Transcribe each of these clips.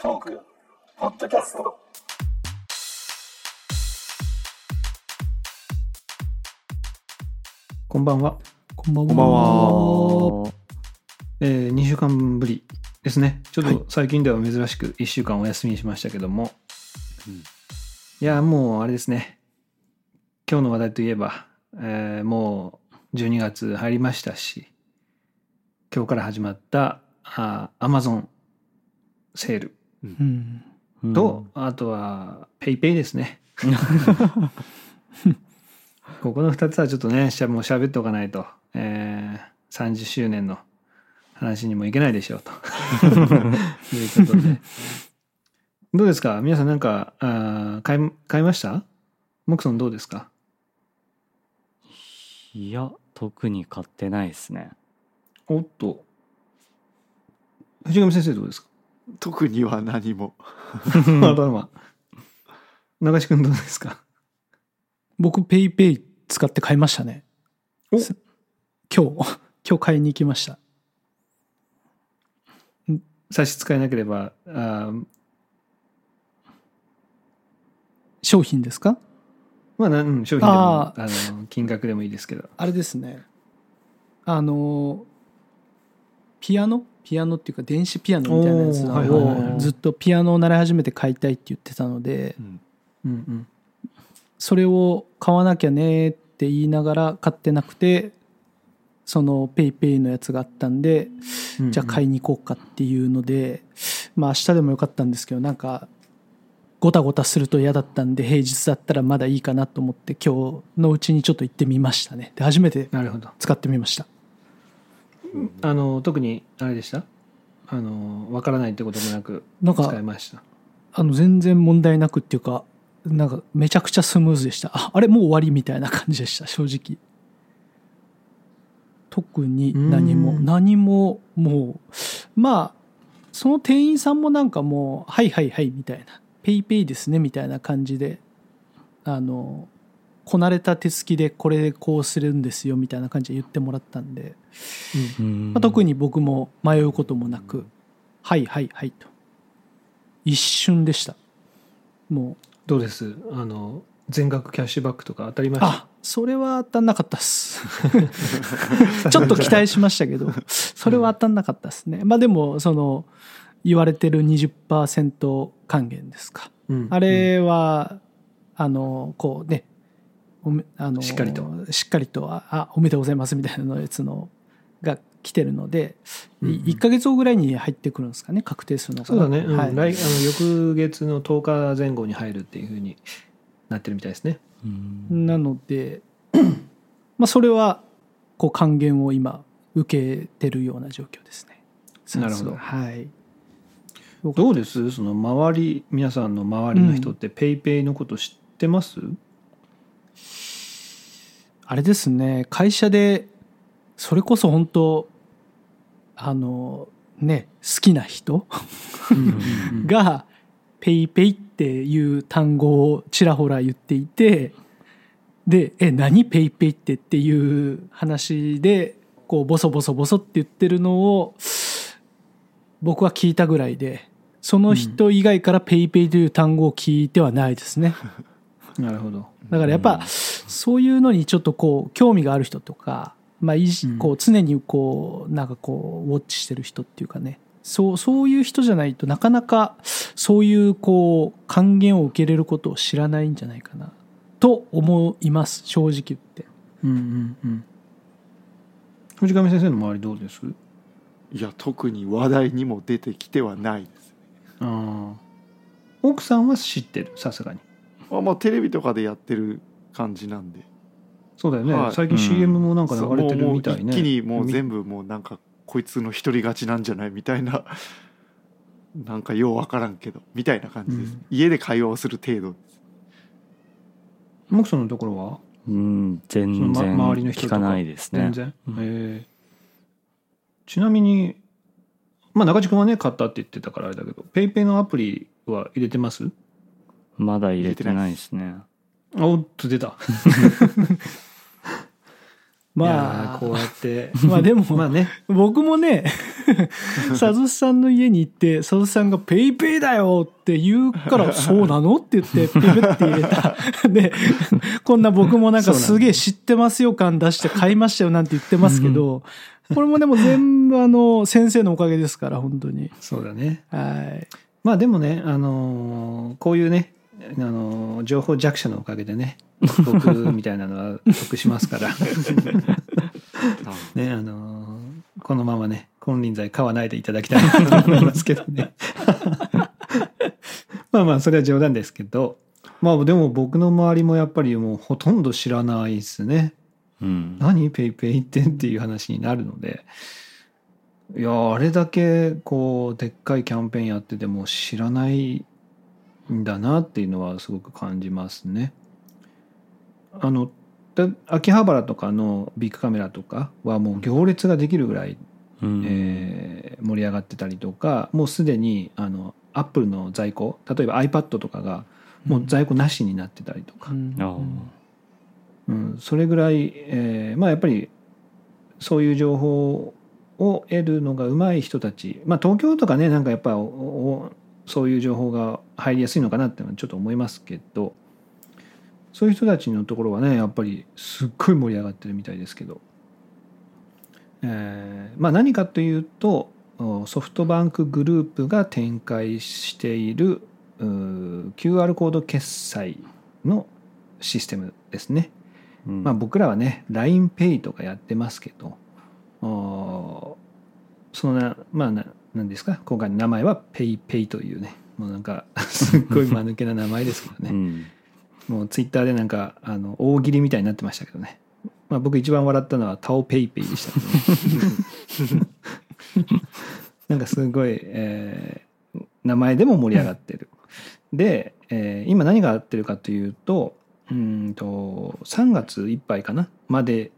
トークポッドキャストこんばんは。こんばんは。こんばんは。えー、2週間ぶりですね。ちょっはいと最近では珍しく1週間お休みにしましたけども。うんいや、もうあれですね。今日の話題といえば、えーもう12月入りましたし、今日から始まったあ Amazon セールうん。と、あとは PayPay ですね。ここの2つはちょっとね、しゃもう喋っておかないと、えー、30周年の話にもいけないでしょうと。いうことで。どうですか？皆さんなんか、あー買い、買いました？モクソンどうですか？いや特に買ってないですねおっと。藤上先生どうですか？特には何も。あ、どうも。流し君どうですか？僕ペイペイ使って買いましたね。今日。今日買いに行きました。差し支えなければ、あー商品ですか？まあ、なうん、商品でもああの金額でもいいですけど。あれですね。あのピアノ？ピアノっていうか電子ピアノみたいなやつをずっとピアノを習い始めて買いたいって言ってたのでうん。うんうん。それを買わなきゃねって言いながら買ってなくてそのペイペイのやつがあったんでじゃあ買いに行こうかっていうので、まあ明日でもよかったんですけどなんかごたごたすると嫌だったんで平日だったらまだいいかなと思って今日のうちにちょっと行ってみましたね。で初めて。使ってみましたあの特にあれでした？あのわからないってこともなくなん使いかました。あの全然問題なくっていうかなんかめちゃくちゃスムーズでした。ああれもう終わりみたいな感じでした正直。特に何も。うん何ももうまあその店員さんもなんかもう「はいはいはい」みたいな「ペイペイですね」みたいな感じであのこなれた手つきでこれでこうするんですよみたいな感じで言ってもらったんで、うん。まあ、特に僕も迷うこともなく「はいはいはい」と。一瞬でした。もう。どうです？あの全額キャッシュバックとか当たりました？あそれは当たんなかったっす。ちょっと期待しましたけどそれは当たんなかったですね。まあでもその言われてる20%還元ですか。うん。あれは、あのこうねあのしっかりと。しっかりとああおめでとうございますみたいなのやつのが来てるので、うんうん。1か月後ぐらいに入ってくるんですかね確定するのが。そうだね、うん。はい。来あの翌月の10日前後に入るっていうふうになってるみたいですね。うん。なのでまあそれはこう還元を今受けてるような状況ですね。なるほど。は。い。どうです？その周り皆さんの周りの人ってペイペイのこと知ってます、あれですね会社でそれこそ本当あのね好きな人うんが「PayPay」っていう単語をちらほら言っていてで「え何 PayPayって」っていう話でこうボソボソボソって言ってるのを僕は聞いたぐらいでその人以外から「PayPay」という単語を聞いてはないですね。なるほど。だからやっぱそういうのにちょっとこう興味がある人とか、まあ、いこう常にこうなんかこうウォッチしてる人っていうかね。そうそういう人じゃないとなかなかそういうこう還元を受けれることを知らないんじゃないかなと思います正直言って。うんうんうん。藤上先生の周りどうです？いや特に話題にも出てきてはないです。ああ奥さんは知ってるさすがにあまあテレビとかでやってる感じなんで。そうだよね、はい。最近うん。CM もなんか流れてるみたいね。もう一気にもうみ全部もうなんかこいつの一人勝ちなんじゃないみたいな。なんかようわからんけど。みたいな感じです、うん。家で会話をする程度です。モクのところは？うん。全然ま周りの人とか聞かないですね。全然、うん。え。ーちなみにまあ中地君はね買ったって言ってたからあれだけど PayPayのアプリは入れてます？まだ入れてないですね。あおっと出た。まあーこうやって。まあでも まあね。僕もね 佐々さんの家に行って佐々さんが「PayPayだよ!」って言うから「そうなの?」って言ってピピって入れた。でこんな僕もなんかすげえ知ってますよ感出して買いましたよなんて言ってますけどこれもでも全部あの先生のおかげですから本当に。そうだね。はい。まあでもねあのーこういうねあのー情報弱者のおかげでね僕みたいなのは得しますから。ねあのーこのままね金輪際買わないでいただきたいなと思いますけどね。まあまあそれは冗談ですけど。まあでも僕の周りもやっぱりもうほとんど知らないですね。うん。何 PayPayってっていう話になるので。いやあれだけこうでっかいキャンペーンやってても知らないんだなっていうのはすごく感じますね。あので秋葉原とかのビックカメラとかはもう行列ができるぐらい、うん。えー盛り上がってたりとかもうすでにあのアップルの在庫例えば iPad とかがもう在庫なしになってたりとか、うん。うん、それぐらい、えーまあやっぱりそういう情報を得るのが上手い人たち。まあ東京とかねなんかやっぱおおそういう情報が入りやすいのかなってのはちょっと思いますけどそういう人たちのところはねやっぱりすっごい盛り上がってるみたいですけど、えーまあ何かというとおソフトバンクグループが展開している QR コード決済のシステムですね。うん。まあ、僕らはね LINEPay とかやってますけどそのなまあな何ですか？今回の名前は PayPay というねもうなんか すっごい間抜けな名前ですけどね。うん。もうツイッターでなんかあの大喜利みたいになってましたけどね、まあ、僕一番笑ったのはタオペイペイでしたけどね。なんかすごい、えー名前でも盛り上がってる。で、えー今何が合ってるかというとうーんと3月いっぱいかなまで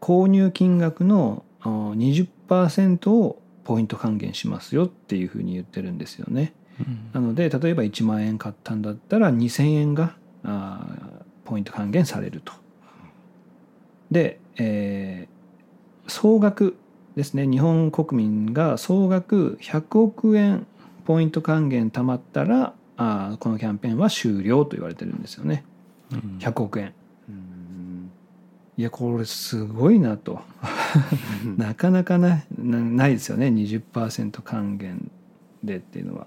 購入金額のあー20%をポイント還元しますよっていうふうに言ってるんですよね。なので例えば1万円買ったんだったら2,000円があーポイント還元されると。で、えー総額ですね日本国民が総額100億円ポイント還元貯まったらあーこのキャンペーンは終了と言われてるんですよねうん100億円。うんいやこれすごいなと。なかなかななないですよね。20%還元でっていうのは。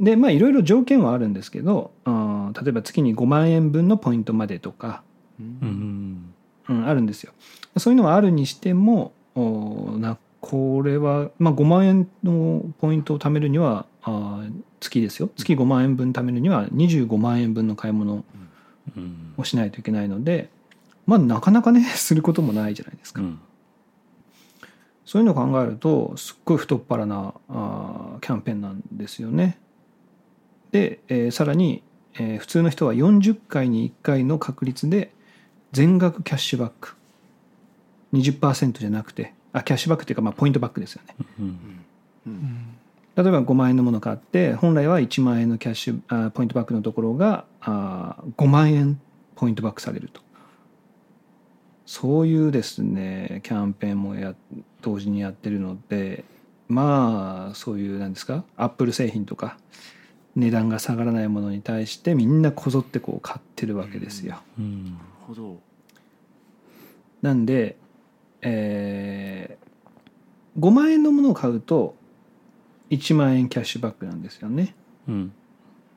でまあいろいろ条件はあるんですけど例えば月に5万円分のポイントまでとか、うん。うん、あるんですよ。そういうのはあるにしてもおなこれは、まあ、5万円のポイントを貯めるにはあー月ですよ。月5万円分貯めるには25万円分の買い物うん。をしないといけないのでまあなかなかねすることもないじゃないですか。うんそういうのを考えるとすっごい太っ腹なあーキャンペーンなんですよね。で、えーさらに、えー普通の人は40回に1回の確率で全額キャッシュバック20%じゃなくてあキャッシュバックっていうかまあポイントバックですよね。うん例えば5万円のもの買って本来は1万円のキャッシュあポイントバックのところがあ5万円ポイントバックされるとそういうですねキャンペーンもや同時にやってるのでまあそういうなんですかアップル製品とか値段が下がらないものに対してみんなこぞってこう買ってるわけですよ。うん。なるほど。なんで、えー5万円のものを買うと1万円キャッシュバックなんですよね。うん。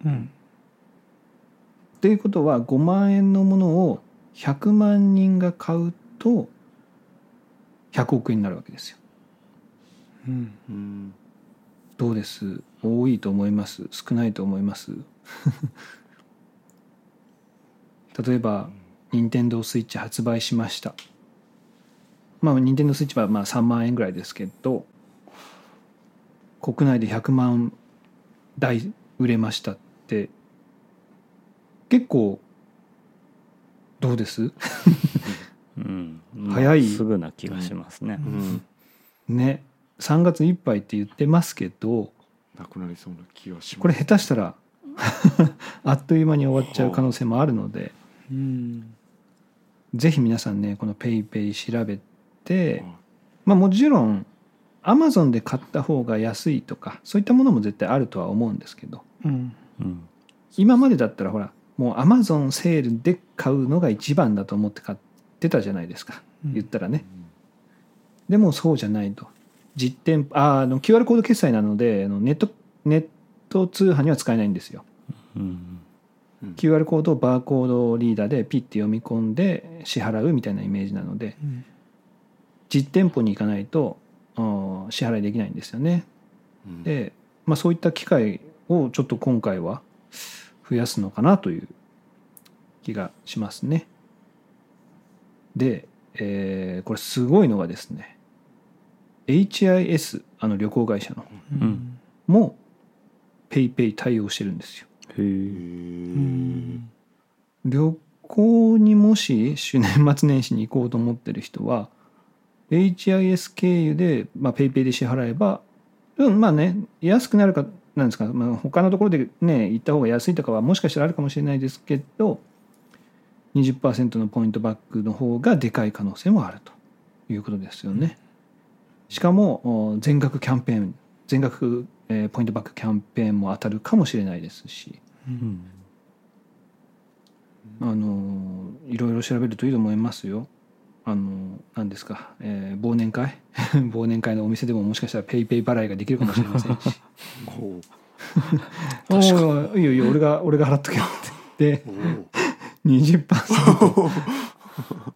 うん。ということは5万円のものを100万人が買うと100億円になるわけですよ。うん。うん。どうです？多いと思います？少ないと思います？例えば任天堂スイッチ発売しました。まあ任天堂スイッチはまあ3万円ぐらいですけど国内で100万台売れましたって結構どうです？うん。まあ早いすぐな気がしますね。うん。ね。3月いっぱいって言ってますけどなくなりそうな気がします。これ下手したら あっという間に終わっちゃう可能性もあるのでうん。ぜひ皆さんねこの PayPay 調べて、まあもちろん Amazon で買った方が安いとかそういったものも絶対あるとは思うんですけどうんうん。今までだったらほらもう Amazon セールで買うのが一番だと思って買ってたじゃないですか。うん。言ったらね、でもそうじゃないと。実店ああの QR コード決済なのであのネットネット通販には使えないんですよ。うん、QR コードをバーコードリーダーでピッて読み込んで支払うみたいなイメージなのでうん。実店舗に行かないとうん支払いできないんですよね。うん。で、まあ、そういった機会をちょっと今回は増やすのかなという気がしますね。で、えーこれすごいのがですね HIS あの旅行会社のうん。も PayPay 対応してるんですよ。へえうん旅行にもし年末年始に行こうと思ってる人は HIS 経由で、まあ、PayPay で支払えばうんまあね安くなるかなんですか、まあ、他のところでね行った方が安いとかはもしかしたらあるかもしれないですけど20%のポイントバックの方がでかい可能性もあるということですよね。しかもお全額キャンペーン全額、えーポイントバックキャンペーンも当たるかもしれないですし。うんあのいろいろ調べるといいと思いますよ。あの何ですか、えー忘年会？忘年会のお店でももしかしたらペイペイ払いができるかもしれませんし。ほ 「おーいいよいいよ。俺が俺が払っとけよ」って。う言っほて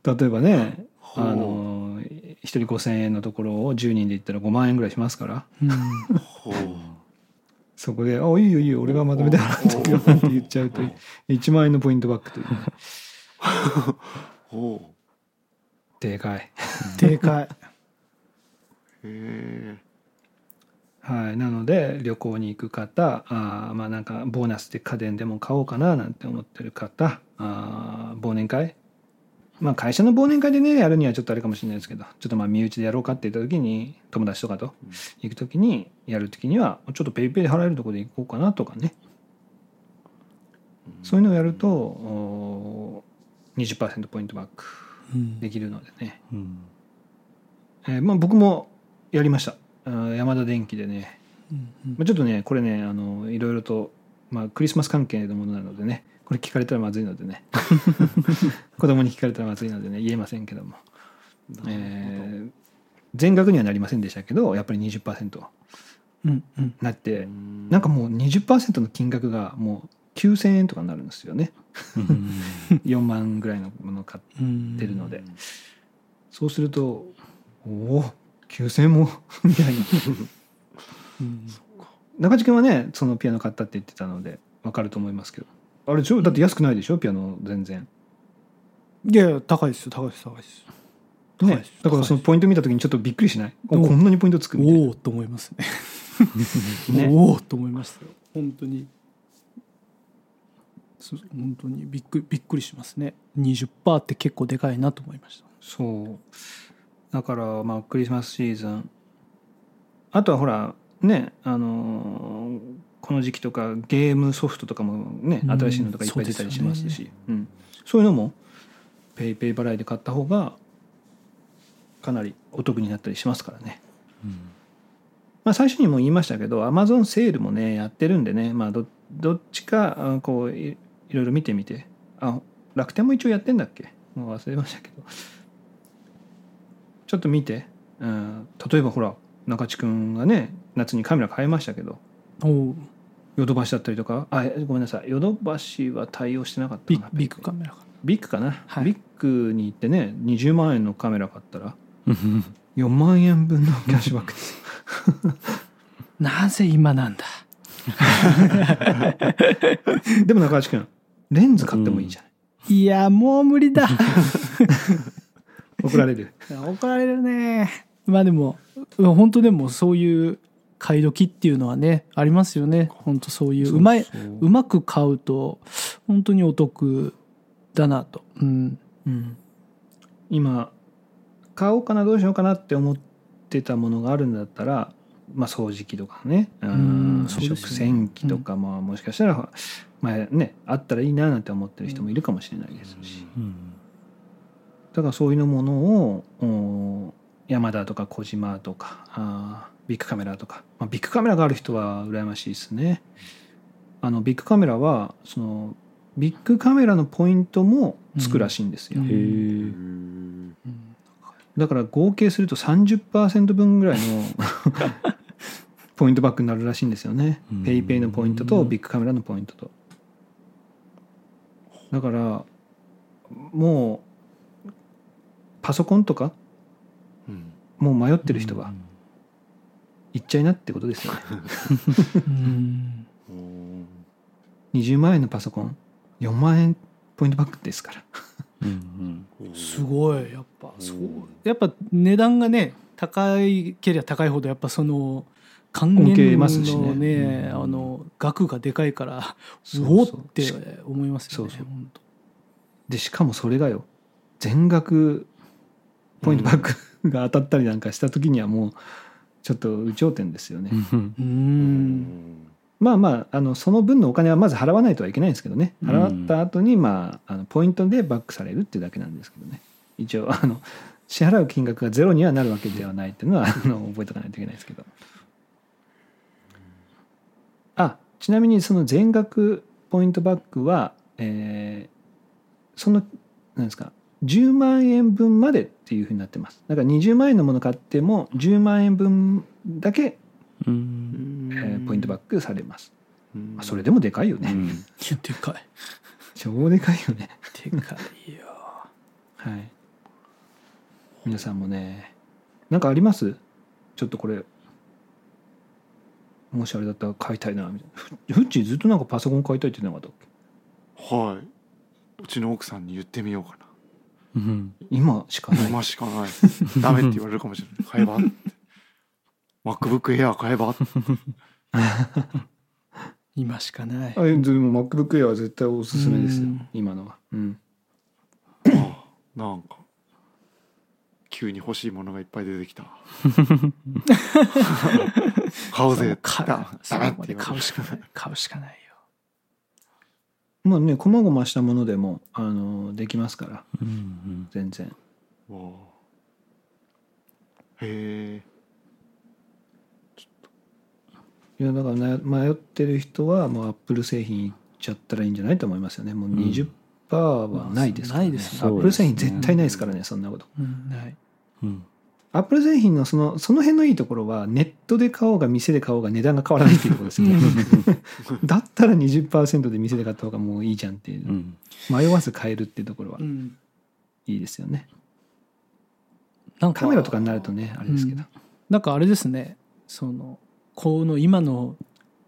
20%例えばねあの1人5,000円のところを10人で行ったら5万円ぐらいしますから。そこで「あいいよいいよ。俺がまとめて払っとくよ」なんて言っちゃうと1万円のポイントバックというね。ほでかい。でかい。う へえはい、なので旅行に行く方あーまあなんかボーナスで家電でも買おうかななんて思ってる方あー忘年会。まあ会社の忘年会でねやるにはちょっとあれかもしれないですけどちょっとまあ身内でやろうかって言った時に友達とかと行く時にやる時にはちょっとペイペイで払えるところで行こうかなとかね。そういうのをやるとおー20%ポイントバック。うんできるのでね、うん。えーまあ、僕もやりました。ヤマダ電機でね。うんまあちょっとねこれねあのいろいろと、まあ、クリスマス関係のものなのでね。これ聞かれたらまずいのでね。子供に聞かれたらまずいのでね。言えませんけども、えー全額にはなりませんでしたけどやっぱり20%うんうん。なってうん。なんかもう20%の金額がもう9,000円とかになるんですよね。4万ぐらいのものを買っうんてるので、そうするとおお9,000円も？みたいな。うん。中地君はねそのピアノ買ったって言ってたのでわかると思いますけど。あれだって安くないでしょ？ピアノ全然。いやいや高いですよ高いです高いです。ね。だからそのポイント見た時にちょっとびっくりしない？こんなにポイントつくみたいな。おおと思いますね。ね。おおと思いましたよ。本当に本当にびっくりびっくりしますね。20%って結構でかいなと思いました。そう。だからまあクリスマスシーズン。あとはほらねあのーこの時期とかゲームソフトとかもねうん新しいのとかいっぱい出たりしますし。そうん。そういうのもペイペイ払いで買った方がかなりお得になったりしますからね。まあ、最初にも言いましたけどアマゾンセールもねやってるんでね、まあ、どどっちかあこういいろいろ見てみて。あ楽天も一応やってんだっけ？もう忘れましたけど。ちょっと見て、うん、例えばほら中地君がね夏にカメラ変えましたけど。ヨドバシだったりとか。あえごめんなさい。ヨドバシは対応してなかったかな。ビッグカメラか。ビッグかな、はい。ビッグに行ってね20万円のカメラ買ったら。4万円分のキャッシュバックです。なぜ今なんだ？でも中地君レンズ買ってもいいじゃない、いやもう無理だ。怒られる。怒られるね。まあでもうん本当でもそういう買い時っていうのはねありますよね。本当そういう。うまいうまく買うと本当にお得だなと。うん。うん、今買おうかなどうしようかなって思ってたものがあるんだったら、まあ、掃除機とかね。うん食洗機とか、まあ、もしかしたら、まあね、あったらいいななんて思ってる人もいるかもしれないですし、だからそういうものをヤマダとかコジマとかあービックカメラとか、まあ、ビックカメラがある人は羨ましいですね。あのビックカメラはそのビックカメラのポイントもつくらしいんですよ、うん。へえうん。だから合計すると30%分ぐらいのポイントバックになるらしいんですよね。うん。 PayPayのポイントとビックカメラのポイントと。だからもうパソコンとかうん。もう迷ってる人は行っちゃいなってことですよね。うん。うん。20万円のパソコン4万円ポイントバックですから。うんすごいやっぱ。そう。うんやっぱ値段がね高いけりゃ高いほどやっぱその還元ますしね。のねうん。あの額がでかいからそうおおって思いますよねそうそう。でしかもそれがよ全額ポイントバックが当たったりなんかした時にはもうちょっと有頂天ですよね、うん。まあまああのその分のお金はまず払わないとはいけないんですけどね。払った後にまああのポイントでバックされるっていうだけなんですけどね。一応あの支払う金額がゼロにはなるわけではないっていうのはあの覚えておかないといけないですけど。あちなみにその全額ポイントバックは、えーそのなんですか10万円分までっていうふうになってます。だから20万円のもの買っても10万円分だけ、うん。えーポイントバックされます、それでもでかいよね、うん。でかい。超でかいよね。でかいよ。はい皆さんもね。なんかあります？ちょっとこれ。もしあれだったら買いたいなみたいな。ふフッチーずっとなんかパソコン買いたいって言ってなかったっけ？はい。うちの奥さんに言ってみようかうん。今しかなない。今しかない。ダメって言われるかもしれない。買えばって。MacBook Air 買えば 今しかない。あでも MacBook Air は絶対おすすめですよ。うん。今のは。うん。あなんか急に欲しいものがいっぱい出てきた。買おうぜ。買うダそダメこまでって買うしかない。買うしかないよ。まあね細々したものでもあのできますから。うん全然。わあ。へえ。いやだからな迷ってる人はもうアップル製品いっちゃったらいいんじゃないと思いますよね。もう20%はないですからね,、ないですアねップル製品絶対ないですからねそんなこと。うんないうん。アップル製品のそのその辺のいいところはネットで買おうが店で買おうが値段が変わらないっていうところですよね。だったら20%で店で買った方がもういいじゃんっていう。うん。迷わず買えるっていうところはうん。いいですよね。なんかカメラとかになるとねあれですけど、なんかあれですね。そのこの今の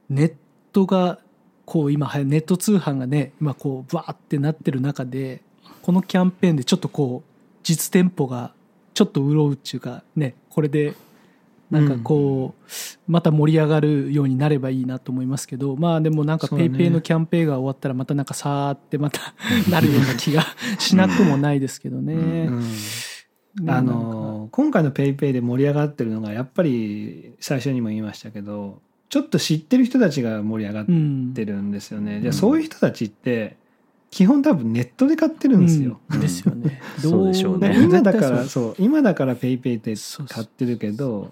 ネットがこう今ネット通販がね今こうバーってなってる中でこのキャンペーンでちょっとこう実店舗がちょっと潤うっていうかねこれでなんかこうまた盛り上がるようになればいいなと思いますけどまあでもなんかそうだね。 PayPayのキャンペーンが終わったらまたなんかさーってまたなるような気がしなくもないですけどね。うんあの今回の PayPay で盛り上がってるのがやっぱり最初にも言いましたけどちょっと知ってる人たちが盛り上がっうんてるんですよね、じゃあうんそういう人たちって基本多分ネットで買ってるんですよ、うん。ですよね。そう。でしょうね。で今だからそう。今だから PayPay ってそうそう。買ってるけど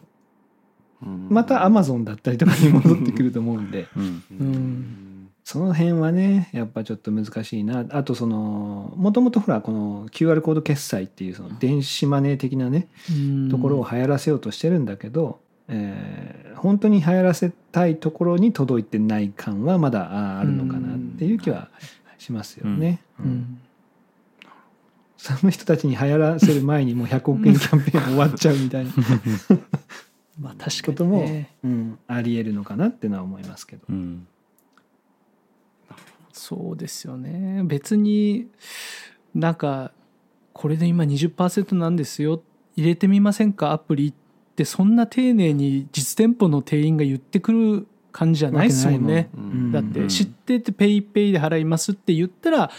うん。また Amazon だったりとかに戻ってくると思うんで。うん。うん。その辺はねやっぱちょっと難しいな。あとそのもともとほらこの QR コード決済っていうその電子マネー的なねうん。ところを流行らせようとしてるんだけど、えー本当に流行らせたいところに届いてない感はまだああるのかなっていう気はしますよね。ううんんその人たちに流行らせる前にもう100億円キャンペーン終わっちゃうみたいな まあ確かことも、にね。うん、ありえるのかなってのは思いますけど。うんそうですよね。別になんかこれで今20%なんですよ入れてみませんか？アプリってそんな丁寧に実店舗の店員が言ってくる感じじゃないですもんね。だって知っててペイペイで払いますって言ったら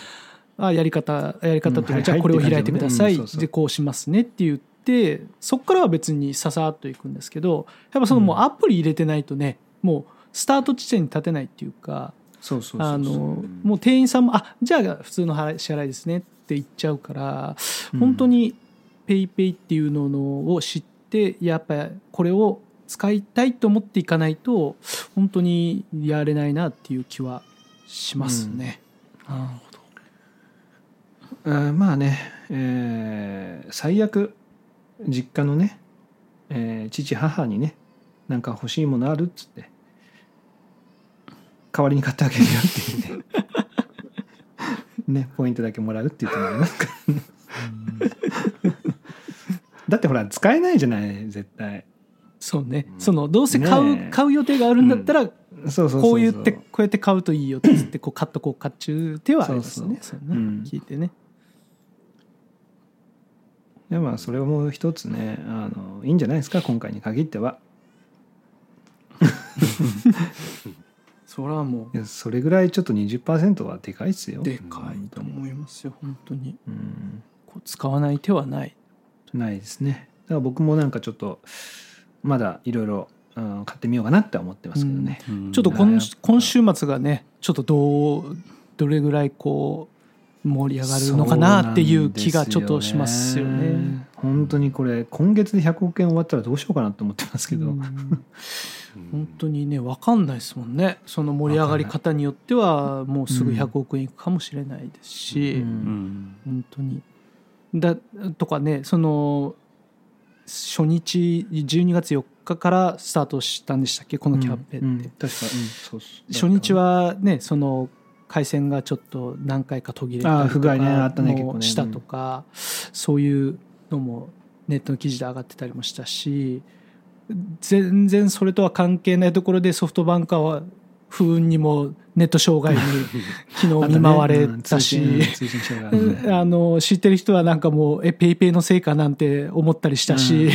あやり方やり方っていうか、うん。じゃあこれを開いてください、でこうしますねって言ってそこからは別にささっといくんですけどやっぱそのもうアプリ入れてないとねもうスタート地点に立てないっていうかそうそうそうそう。あのもう店員さんも「あじゃあ普通の支払いですね」って言っちゃうから本当にペイペイっていうのを知ってやっぱりこれを使いたいと思っていかないと本当にやれないなっていう気はしますね。ああーまあね、えー最悪実家のね、えー父母にねなんか欲しいものあるっつって代わりに買ってあげるよっていうね。ねポイントだけもらうっていう手もありますからね。だってほら使えないじゃない絶対そうね、そのどうせ買う,、ねえ。買う予定があるんだったら、そうそうそうこう言ってこうやって買うといいよって言って こう買っとこうかっちゅう手はありますね。そうそうそう。ね。うん。聞いてね。でまあそれも一つねあのいいんじゃないですか今回に限っては。それはもいやそれぐらいちょっと20%はでかいっすよ。うでかいと思いますよ本当に。うん。こう使わない手はない。ないですね。だから僕もなんかちょっとまだいろいろうん買ってみようかなって思ってますけどね、ちょっと今うん。今週末がねちょっとどうどれぐらいこう盛り上がるのかなっていう気がちょっとしますよね。本当にこれ今月で100億円終わったらどうしようかなと思ってますけど、うん。本当にね分かんないですもんね。その盛り上がり方によってはもうすぐ100億円いくかもしれないですし、うん。うん。本当に。だとかねその初日12月4日からスタートしたんでしたっけ？このキャンペーンって、初日はねその回線がちょっと何回か途切れたりとかったね。したとか、そういうのもネットの記事で上がってたりもしたし全然それとは関係ないところでソフトバンクは不運にもネット障害に昨日見舞われたし。あの知ってる人はなんかもうえペイペイのせいかなんて思ったりしたし、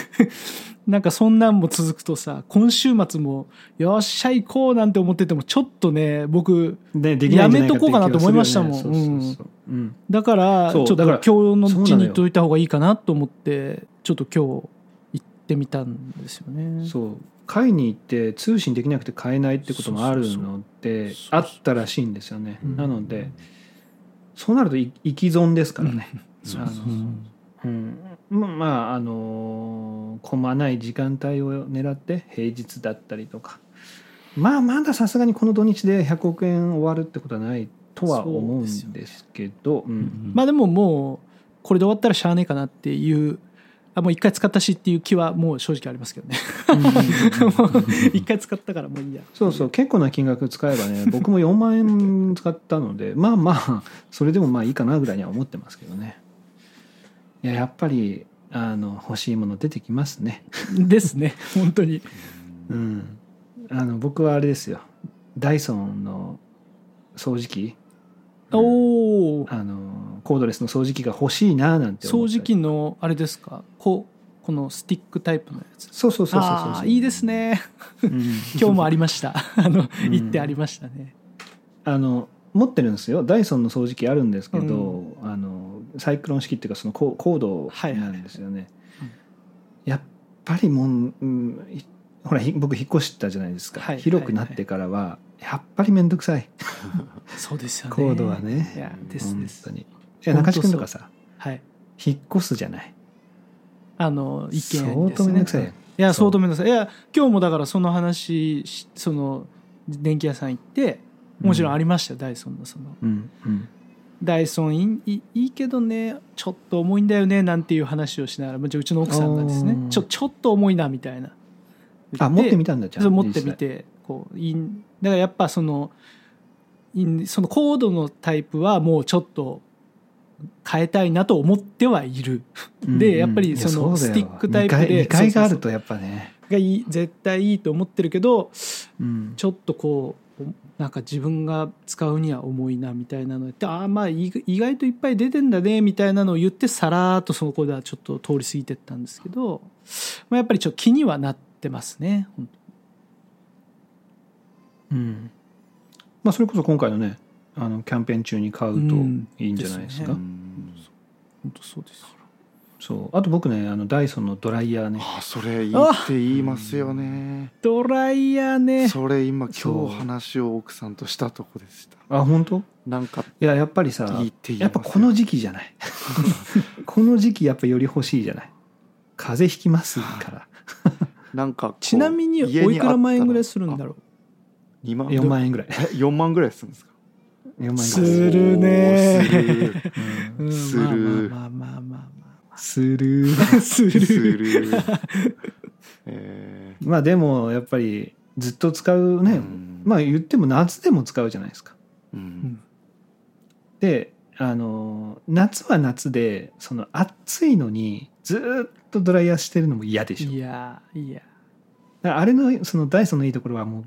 なんかそんなんも続くとさ今週末もよっしゃ行こうなんて思っててもちょっとね僕やめとこうかなと思いましたもん。だからちょっと今日のうちに行っといた方がいいかなと思ってちょっと今日行ってみたんですよね。そう買いに行って通信できなくて買えないってこともあるのであったらしいんですよね、うん。なのでそうなるとい生き損ですからね、そうあのうん。ままああの混まない時間帯を狙って平日だったりとか。まあまださすがにこの土日で100億円終わるってことはないとは思うんですけどうん。まあでももうこれで終わったらしゃあねえかなっていうあもう一回使ったしっていう気はもう正直ありますけどね。一回使ったからもういいや。そうそう結構な金額使えばね 僕も4万円使ったのでまあまあそれでもまあいいかなぐらいには思ってますけどね。いややっぱりあの欲しいもの出てきますね。ですね。本当に。うん。あの僕はあれですよ。ダイソンの掃除機おおあのコードレスの掃除機が欲しいななんて掃除機のあれですか？こうこのスティックタイプのやつ。そうそうそうそうそうああいいですね。うん。今日もありました。あの行ってありましたね。あの持ってるんですよ。ダイソンの掃除機あるんですけど、あのサイクロン式っていうかそのココードなんですよね、うん。やっぱりもう、うん、いほらひ僕引っ越したじゃないですか、はい。広くなってからはやっぱり面倒くさいそうですよね。コードはね。いやですです。本当に。いや中地君とかさはい。引っ越すじゃない？あの一軒相当面倒くさいよいやそう。相当面倒くさい。いや今日もだからその話しその電気屋さん行ってもちろんありましたよ、ダイソンのその。うんうん。ダイソンいいいいいけどねちょっと重いんだよねなんていう話をしながらうちの奥さんがですねちょちょっと重いなみたいな。あ持ってみたたんだじゃんそう持ってみてこういんだからやっぱそのいんそのコードのタイプはもうちょっと変えたいなと思ってはいる。でやっぱりそのスティックタイプで2階があるとやっぱね。がいい絶対いいと思ってるけどうん。ちょっとこうなんか自分が使うには重いなみたいなのってああまあ意意外といっぱい出てんだねみたいなのを言ってさらーっとそこではちょっと通り過ぎてったんですけど、まあ、やっぱりちょっと気にはなってますね本うんまあそれこそ今回のねあのキャンペーン中に買うとうん。いいんじゃないですか、ですね。当本当そうですそう。あと僕ねあのダイソンのドライヤーね。あそれいいって言いますよね。ドライヤーね。それ今今日話を奥さんとしたとこでした。あ本当？なんかいややっぱりさいいっやっぱこの時期じゃない。この時期やっぱより欲しいじゃない。風邪ひきますから。なんかちなみに家おいくら万円ぐらいあするんだろ2万4万円ぐらい。え4万ぐらいするんですか？4万円ぐらい。するね。する。まあまあまあまあまあ する。する。まあでもやっぱりずっと使うーね、うん。まあ言っても夏でも使うじゃないですか。うん。であの夏は夏でその暑いのにずーっとドライヤーしてるのも嫌でしょ。いやいやあれのそのダイソンのいいところはもう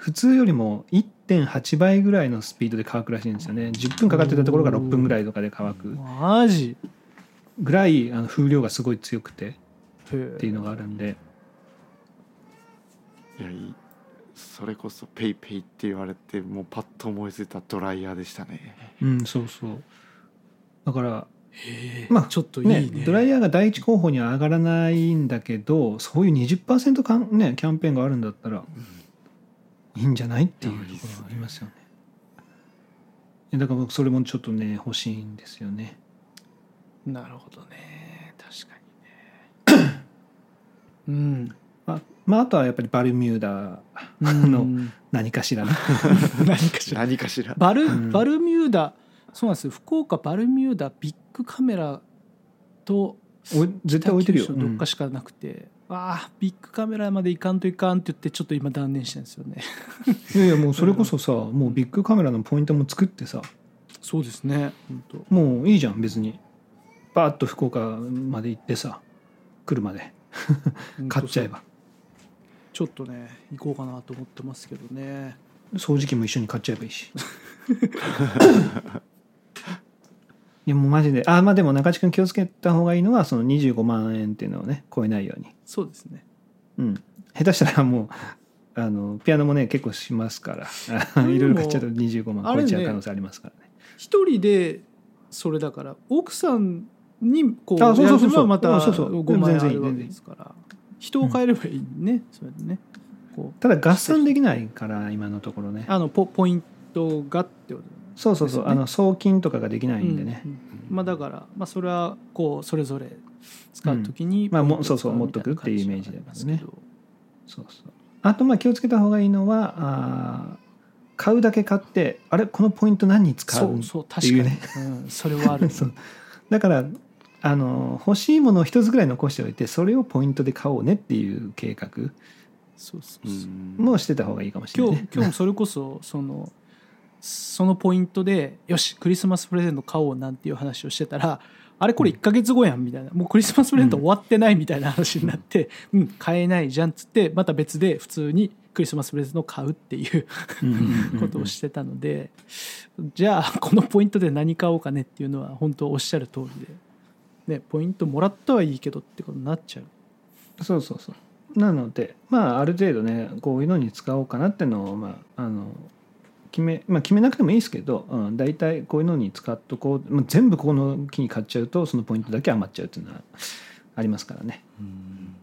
普通よりも1.8倍ぐらいのスピードで乾くらしいんですよね。10分かかってたところが6分ぐらいとかで乾く。マジ？ぐらいあの風量がすごい強くて。っっていうのがあるんで。いやいいそれこそ PayPay って言われてもうパッと思いついたドライヤーでしたね。うんそうそう。だからまあちょっといいね。ねドライヤーが第一候補には上がらないんだけどそういう20%還元、ね、キャンペーンがあるんだったらいいんじゃない？っていうところがありますよね。だから僕それもちょっとね欲しいんですよね。なるほどね。確かにね。うん。まあ、まあ、あとはやっぱりバルミューダうん。の何かしらね。何かしら。何かしら。バルうん。バルミューダそうなんですよ。福岡バルミューダビッグカメラとお絶対置いてるよ。どっかしかなくて、ああビッグカメラまで行かんといかんって言ってちょっと今断念してるんですよね。うんいやいやもうそれこそさもうビッグカメラのポイントも作ってさ。そうですね。もういいじゃん別に。バーッと福岡まで行ってさ車で。買っちゃえば。ちょっとね行こうかなと思ってますけどね。掃除機も一緒に買っちゃえばいいし いやもうマジで。あまあでも中地君気をつけた方がいいのはその25万円っていうのをね超えないように。そうですね。うん。下手したらもうあのピアノもね結構しますから。いろいろ買っちゃうと25万超えちゃう可能性ありますからね。一人でそれだから奥さんにこうあそうそうそうそう。またうんそうそう。5万円あるわけですから。人を変えればいいね、それでね。ただ合算できないから今のところね。あのポポイントがってことそうそうそう、ね。あの送金とかができないんでね、うんうんまあだから、まあ、それはこうそれぞれ使うときにうん。まあもそうそう持っとくっていうイメージだよね。感じがありますそうそう。あとまあ気をつけた方がいいのはあー買うだけ買ってあれこのポイント何に使う？そう確かに、ね。うん、それはある そう。だからあの欲しいものを一つぐらい残しておいてそれをポイントで買おうねっていう計画。そうそううそう、んもしてた方がいいかもしれ今ない。ね。日今日もそれこそそのそのポイントでよしクリスマスプレゼント買おうなんていう話をしてたらあれこれ1か月後やんみたいな。もうクリスマスプレゼント終わってないみたいな話になって、うん、買えないじゃんっつってまた別で普通にクリスマスプレゼントを買うっていうことをしてたのでじゃあこのポイントで何買おうかねっていうのは本当おっしゃる通りで、ね、ポイントもらったはいいけどってことになっちゃう。そうそうそう。なのでまあある程度ねこういうのに使おうかなっていうのをまああの決め,、まあ、決めなくてもいいですけど、うん、大体こういうのに使っとこう、まあ、全部この木に買っちゃうとそのポイントだけ余っちゃうっていうのはありますからね、うん。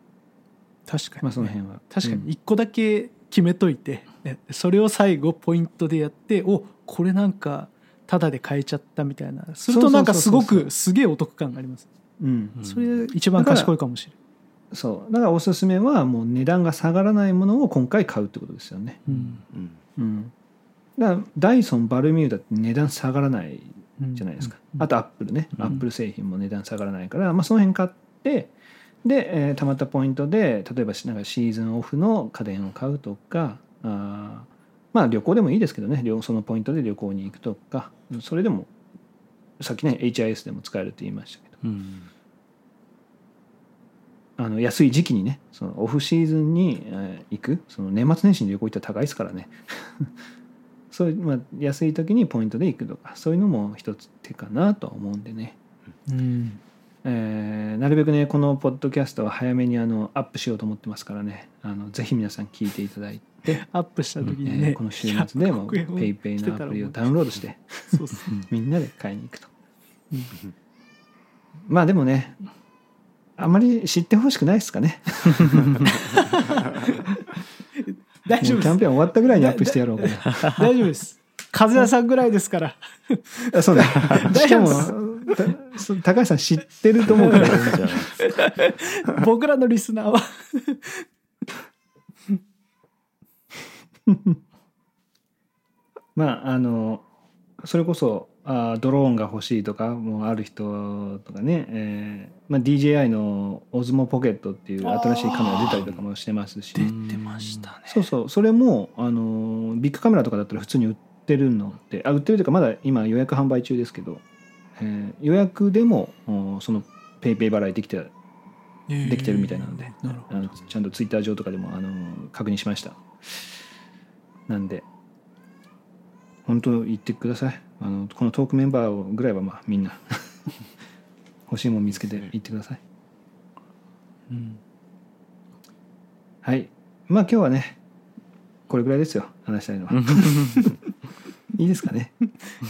確かに、まあ、その辺は。確かうん。に1個だけ決めといて、ねそれを最後ポイントでやっておこれなんかタダで買えちゃったみたいな。するとなんかすごくすげえお得感があります。うん。うんそれ一番賢いかもしれそう。だからおすすめはもう値段が下がらないものを今回買うってことですよね、ない、うん。うん、だダイソンバルミューダって値段下がらないうん。じゃないですか、うん。あとアップルね、うん。アップル製品も値段下がらないから、まあ、その辺買ってで、えー貯まったポイントで例えばなんかシーズンオフの家電を買うとかあーまあ旅行でもいいですけどね。旅そのポイントで旅行に行くとかそれでもさっきね HIS でも使えるって言いましたけど。うん。あの安い時期にねそのオフシーズンに、えー行くその年末年始に旅行行ったら高いですからねそうまあ、安い時にポイントで行くとかそういうのも一つ手かなとは思うんでね、うん。えーなるべくねこのポッドキャストは早めにあのアップしようと思ってますからね。あのぜひ皆さん聞いていただいて、アップした時えにね、ーこの週末でも100億円を PayPay のアプリをダウンロードして みんなで買いに行くと。うん。まあでもねあまり知ってほしくないですかね 大丈夫です。キャンペーン終わったぐらいにアップしてやろうかな大丈夫です。和也さんぐらいですから。あそうだ しかも高橋さん知ってると思うから。僕らのリスナーは。まああのそれこそあドローンが欲しいとかもある人とかね、えーまあ、DJI の Osmo ポケットっていう新しいカメラ出たりとかもしてますし。出てましたね。そうそう。それもあのビッグカメラとかだったら普通に売ってるのってあ売ってるというかまだ今予約販売中ですけど、えー予約でもおそのペイペイ払いできてできてるみたいなのでなるほあのちゃんとツイッター上とかでもあの確認しました。なんで本当言ってくださいあのこのトークメンバーぐらいはまあみんな 欲しいもん見つけて言ってください。うん。はい。まあ今日はねこれぐらいですよ。話したいのは。いいですかね。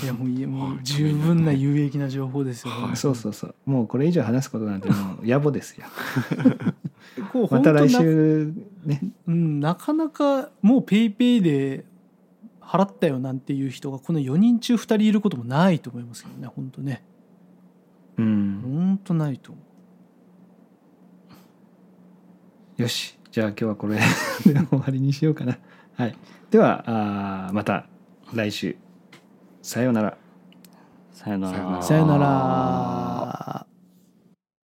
いやもういやもう十分な有益な情報ですよ、はい。そうそうそう。もうこれ以上話すことなんて もう野暮ですよ。また来週ね。うん、なかなかもうペイペイで払ったよなんていう人がこの4人中2人いることもないと思いますけどね本当ね。うん。本当ないと思う。よし。じゃあ今日はこれで 終わりにしようかな。はい。ではあーまた来週。さようなら。さよなら。さよなら。さよなら